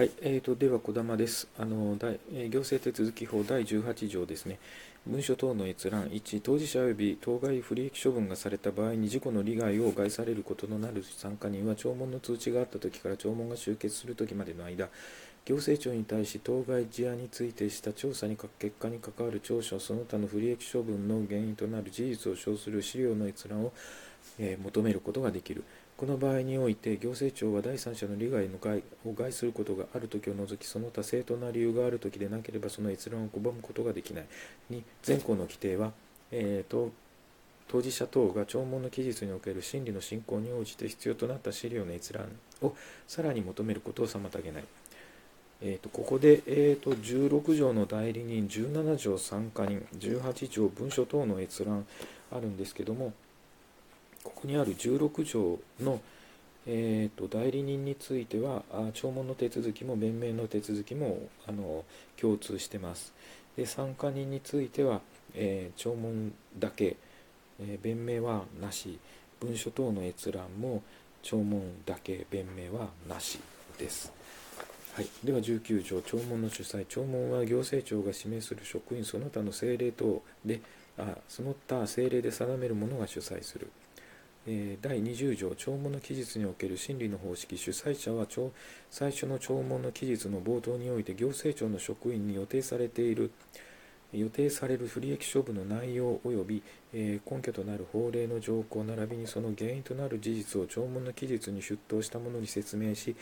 はい、えーと、では、児玉です。あの大行政手続法第18条ですね。文書等の閲覧1、当事者及び当該不利益処分がされた場合に事故の利害を害されることのなる参加人は、聴聞の通知があったときから聴聞が終結するときまでの間、行政庁に対し当該事案についてした調査に結果に関わる調書、その他の不利益処分の原因となる事実を称する資料の閲覧を、えー、求めることができる。この場合において行政庁は第三者の利害の害を害することがあるときを除きその他正当な理由があるときでなければその閲覧を拒むことができない2前項の規定は、えーと、当事者等が聴聞の期日における審理の進行に応じて必要となった資料の閲覧をさらに求めることを妨げない。えーと、ここで、えー、と16条の代理人、17条参加人、18条文書等の閲覧あるんですけども、ここにある16条の、えーと、代理人については聴聞の手続きも弁明の手続きもあの共通してます。で参加人については、えー、聴聞だけ、えー、弁明はなし。文書等の閲覧も聴聞だけ弁明はなしです。はい、では19条。聴聞の主催。聴聞は行政庁が指名する職員その他の政令等であその他政令で定める者が主催する。第20条聴聞の期日における審理の方式主催者は最初の聴聞の期日の冒頭において行政庁の職員に予定されている予定される不利益処分の内容及び、え根拠となる法令の条項並びにその原因となる事実を聴聞の期日に出頭した者に説明し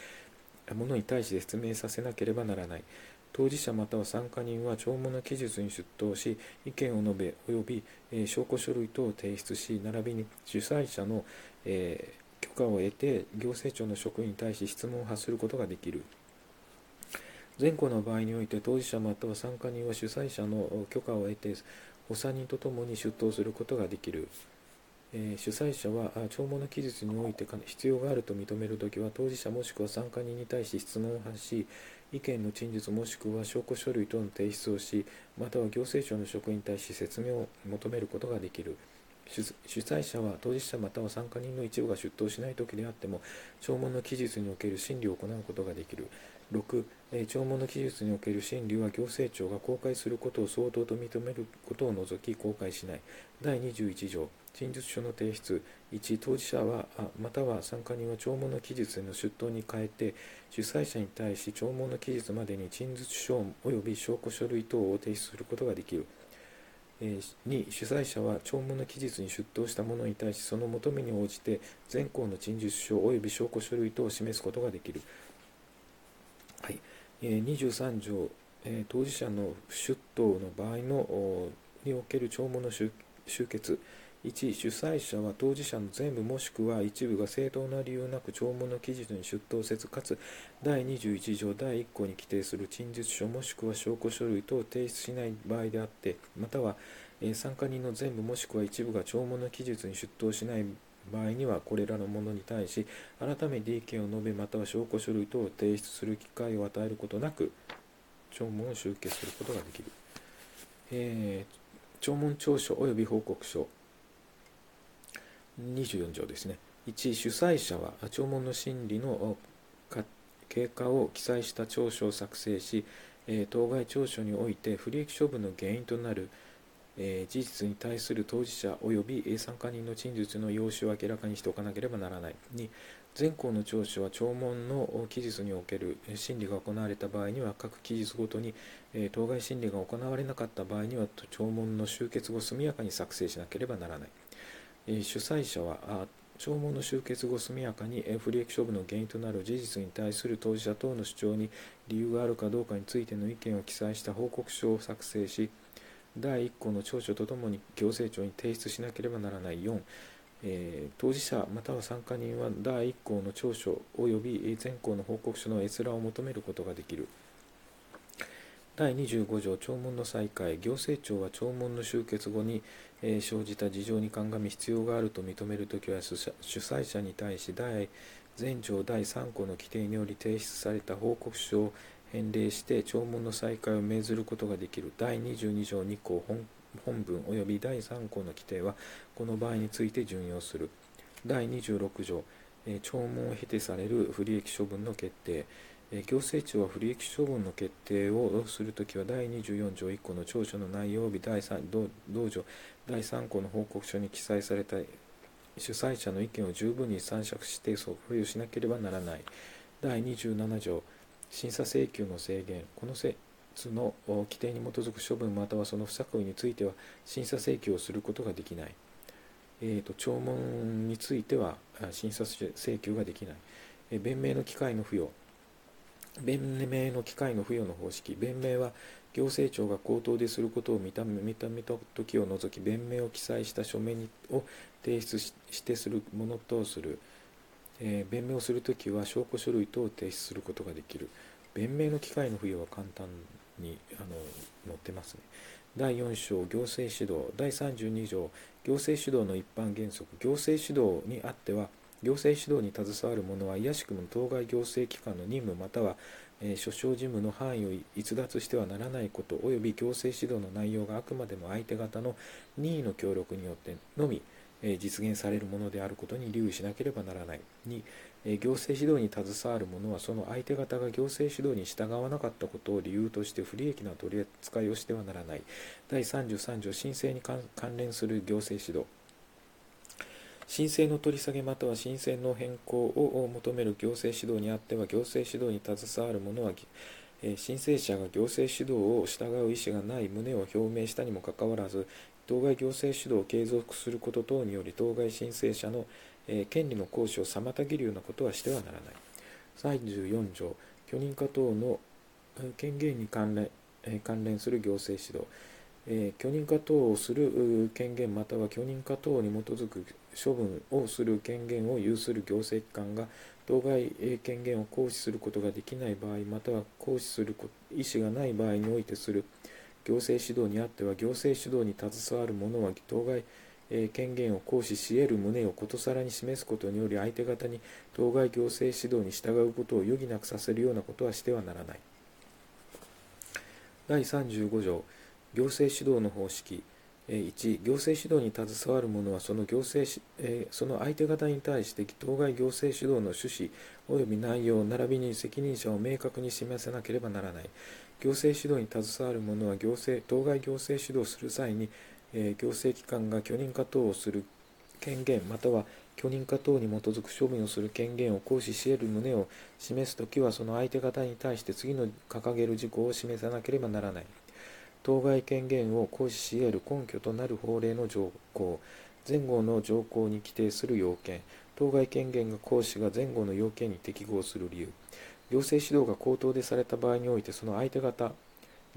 者に対して説明させなければならない。当事者または参加人は聴聞の記述に出頭し意見を述べ及び、えー、証拠書類等を提出し並びに主催者の、えー、許可を得て行政庁の職員に対し質問を発することができる。前項の場合において当事者または参加人は主催者の許可を得て補佐人とともに出頭することができる。えー、主催者は弔問の記述において必要があると認めるときは当事者もしくは参加人に対し質問を発し意見の陳述もしくは証拠書類等の提出をしまたは行政庁の職員に対し説明を求めることができる。主催者は当事者または参加人の一部が出頭しないときであっても弔問の期日における審理を行うことができる6、えー、弔問の記述における審理は行政庁が公開することを相当と認めることを除き公開しない。第21条。陳述書の提出。1当事者はまたは参加人は弔問の期日への出頭に変えて主催者に対し弔問の期日までに陳述書及び証拠書類等を提出することができる。2主催者は弔問の期日に出頭した者に対しその求めに応じて全項の陳述書及び証拠書類等を示すことができる、はい。23条当事者の出頭の場合のにおける弔問の終結。1主催者は当事者の全部もしくは一部が正当な理由なく弔問の期日に出頭せずかつ第21条第1項に規定する陳述書もしくは証拠書類等を提出しない場合であってまたは、参加人の全部もしくは一部が弔問の期日に出頭しない場合にはこれらのものに対し改めて意見を述べまたは証拠書類等を提出する機会を与えることなく聴聞を集結することができる、えー、聴聞調書及び報告書24条ですね。1、主催者は聴聞の審理の経過を記載した調書を作成し、当該調書において不利益処分の原因となるえ事実に対する当事者及び参加人の陳述の用紙を明らかにしておかなければならない。2、前項の調書は聴聞の期日における審理が行われた場合には各期日ごとにえ当該審理が行われなかった場合には聴聞の終結後速やかに作成しなければならないえ。主催者は弔問の終結後速やかに不利益処分の原因となる事実に対する当事者等の主張に理由があるかどうかについての意見を記載した報告書を作成し第1項の調書とともに行政庁に提出しなければならない4、えー、当事者または参加人は第1項の調書及び前項の報告書の閲覧を求めることができる。第25条聴聞の再開行政庁は聴聞の終結後に、えー、生じた事情に鑑み必要があると認めるときは主催者に対し第前条第3項の規定により提出された報告書を返礼して聴聞の再開を命ずることができる。第22条2項本文及び第3項の規定はこの場合について準用する。第26条、えー、聴聞を経てされる不利益処分の決定。行政庁は不利益処分の決定をするときは第24条1項の調書の内容日第3同同条第3項の報告書に記載された主催者の意見を十分に参酌して保有しなければならない。第27条審査請求の制限この説の規定に基づく処分またはその不作為については審査請求をすることができない、えーと、聴聞については審査請求ができない、えー、弁明の機会の付与。弁明の機会の付与の方式。弁明は行政庁が口頭ですることを認め認めた時を除き弁明を記載した書面を提出してするものとする、えー、弁明をするときは証拠書類等を提出することができる。弁明の機会の付与は簡単にあの載ってますね。第4章行政指導。第32条。行政指導の一般原則。行政指導にあっては行政指導に携わる者はいやしくも当該行政機関の任務または、えー、所掌事務の範囲を逸脱してはならないこと及び行政指導の内容があくまでも相手方の任意の協力によってのみ、実現されるものであることに留意しなければならない。2行政指導に携わる者はその相手方が行政指導に従わなかったことを理由として不利益な取り扱いをしてはならない第33条申請に関連する行政指導申請の取り下げまたは申請の変更を求める行政指導にあっては行政指導に携わる者は申請者が行政指導を従う意思がない旨を表明したにもかかわらず当該行政指導を継続すること等により当該申請者の権利の行使を妨げるようなことはしてはならない。34条許認可等の権限に関連関連する行政指導。え許認可等をする権限または許認可等に基づく処分をする権限を有する行政機関が当該権限を行使することができない場合または行使する意思がない場合においてする。行政指導にあっては行政指導に携わる者は当該権限を行使し得る旨をことさらに示すことにより相手方に当該行政指導に従うことを余儀なくさせるようなことはしてはならない。第35条行政指導の方式1行政指導に携わる者はその行政その相手方に対して当該行政指導の趣旨及び内容並びに責任者を明確に示さなければならない行政指導に携わる者は行政当該行政指導する際に行政機関が許認可等をする権限または許認可等に基づく処分をする権限を行使し得る旨を示すときはその相手方に対して次の掲げる事項を示さなければならない。当該権限を行使し得る根拠となる法令の条項前後の条項に規定する要件。当該権限が行使が前後の要件に適合する理由。行政指導が口頭でされた場合においてその相手方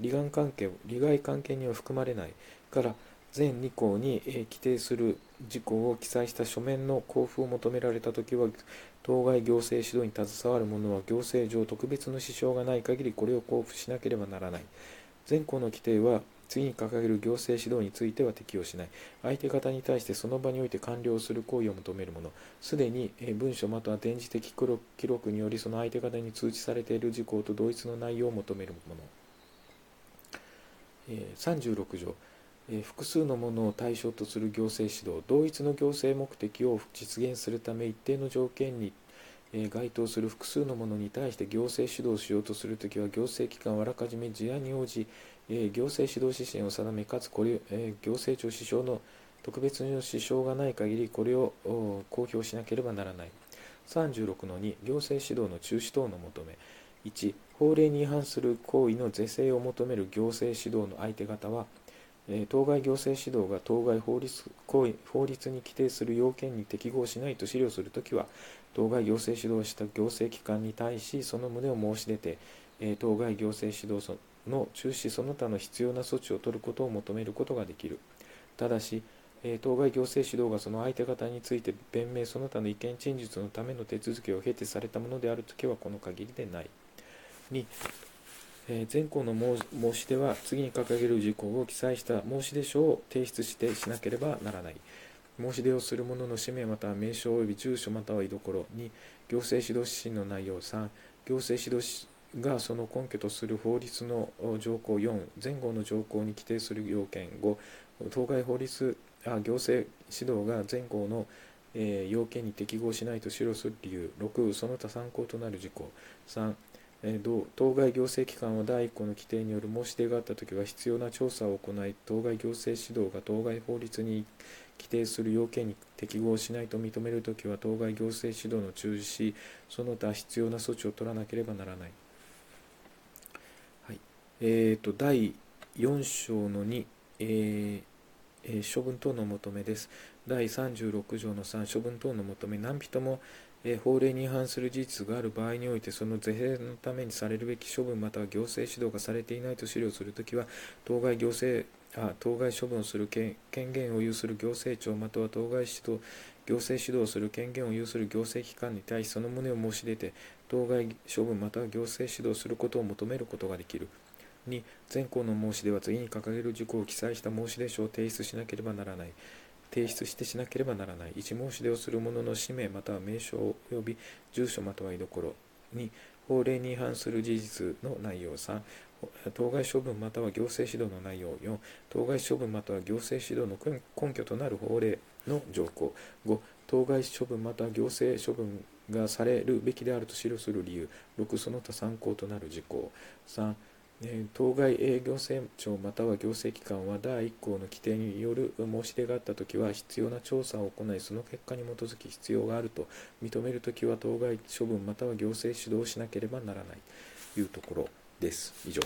利害関係利害関係には含まれないから全2項に規定する事項を記載した書面の交付を求められたときは当該行政指導に携わる者は行政上特別の支障がない限りこれを交付しなければならない。全項の規定は次に掲げる行政指導については適用しない。相手方に対してその場において完了する行為を求めるもの。すでに文書または電磁的記録によりその相手方に通知されている事項と同一の内容を求めるもの。36条。複数のものを対象とする行政指導。同一の行政目的を実現するため一定の条件に該当する複数のものに対して行政指導しようとするときは行政機関はあらかじめ事案に応じ行政指導指針を定めかつこれ行政庁支障の特別の支障がない限りこれを公表しなければならない。36の2行政指導の中止等の求め。1法令に違反する行為の是正を求める行政指導の相手方は当該行政指導が当該法律法律に規定する要件に適合しないと資料するときは当該行政指導した行政機関に対しその旨を申し出て当該行政指導の中止その他の必要な措置を取ることを求めることができる。ただし当該行政指導がその相手方について弁明その他の意見陳述のための手続きを経てされたものであるときはこの限りでない。2え前項の申し出は次に掲げる事項を記載した申し出書を提出してしなければならない。申し出をする者の氏名または名称及び住所または居所。2行政指導指針の内容。3行政指導がその根拠とする法律の条項4前後の条項に規定する要件5当該法律あ行政指導が前後の、えー、要件に適合しないと記する理由6その他参考となる事項3えー、当該行政機関は第1項の規定による申し出があったときは必要な調査を行い当該行政指導が当該法律に規定する要件に適合しないと認めるときは当該行政指導の中止しその他必要な措置を取らなければならない。えーと、第4章の2、えーえー、処分等の求めです。第36条の3、処分等の求め、何人も、えー、法令に違反する事実がある場合において、その是正のためにされるべき処分または行政指導がされていないと資料するときは、当該行政あ当該処分をする権限を有する行政庁または当該指導行政指導する権限を有する行政機関に対しその旨を申し出て当該処分または行政指導することを求めることができる。2全項の申し出は次に掲げる事項を記載した申し出書を提出しなければならない。提出してしなければならない。1申し出をする者の氏名または名称及び住所または居所。2法令に違反する事実の内容3当該処分または行政指導の内容4当該処分または行政指導の根拠となる法令の条項5当該処分または行政処分がされるべきであると記する理由6その他参考となる事項3当該営業政庁または行政機関は第1項の規定による申し出があったときは必要な調査を行いその結果に基づき必要があると認めるときは当該処分または行政指導しなければならないというところです。以上。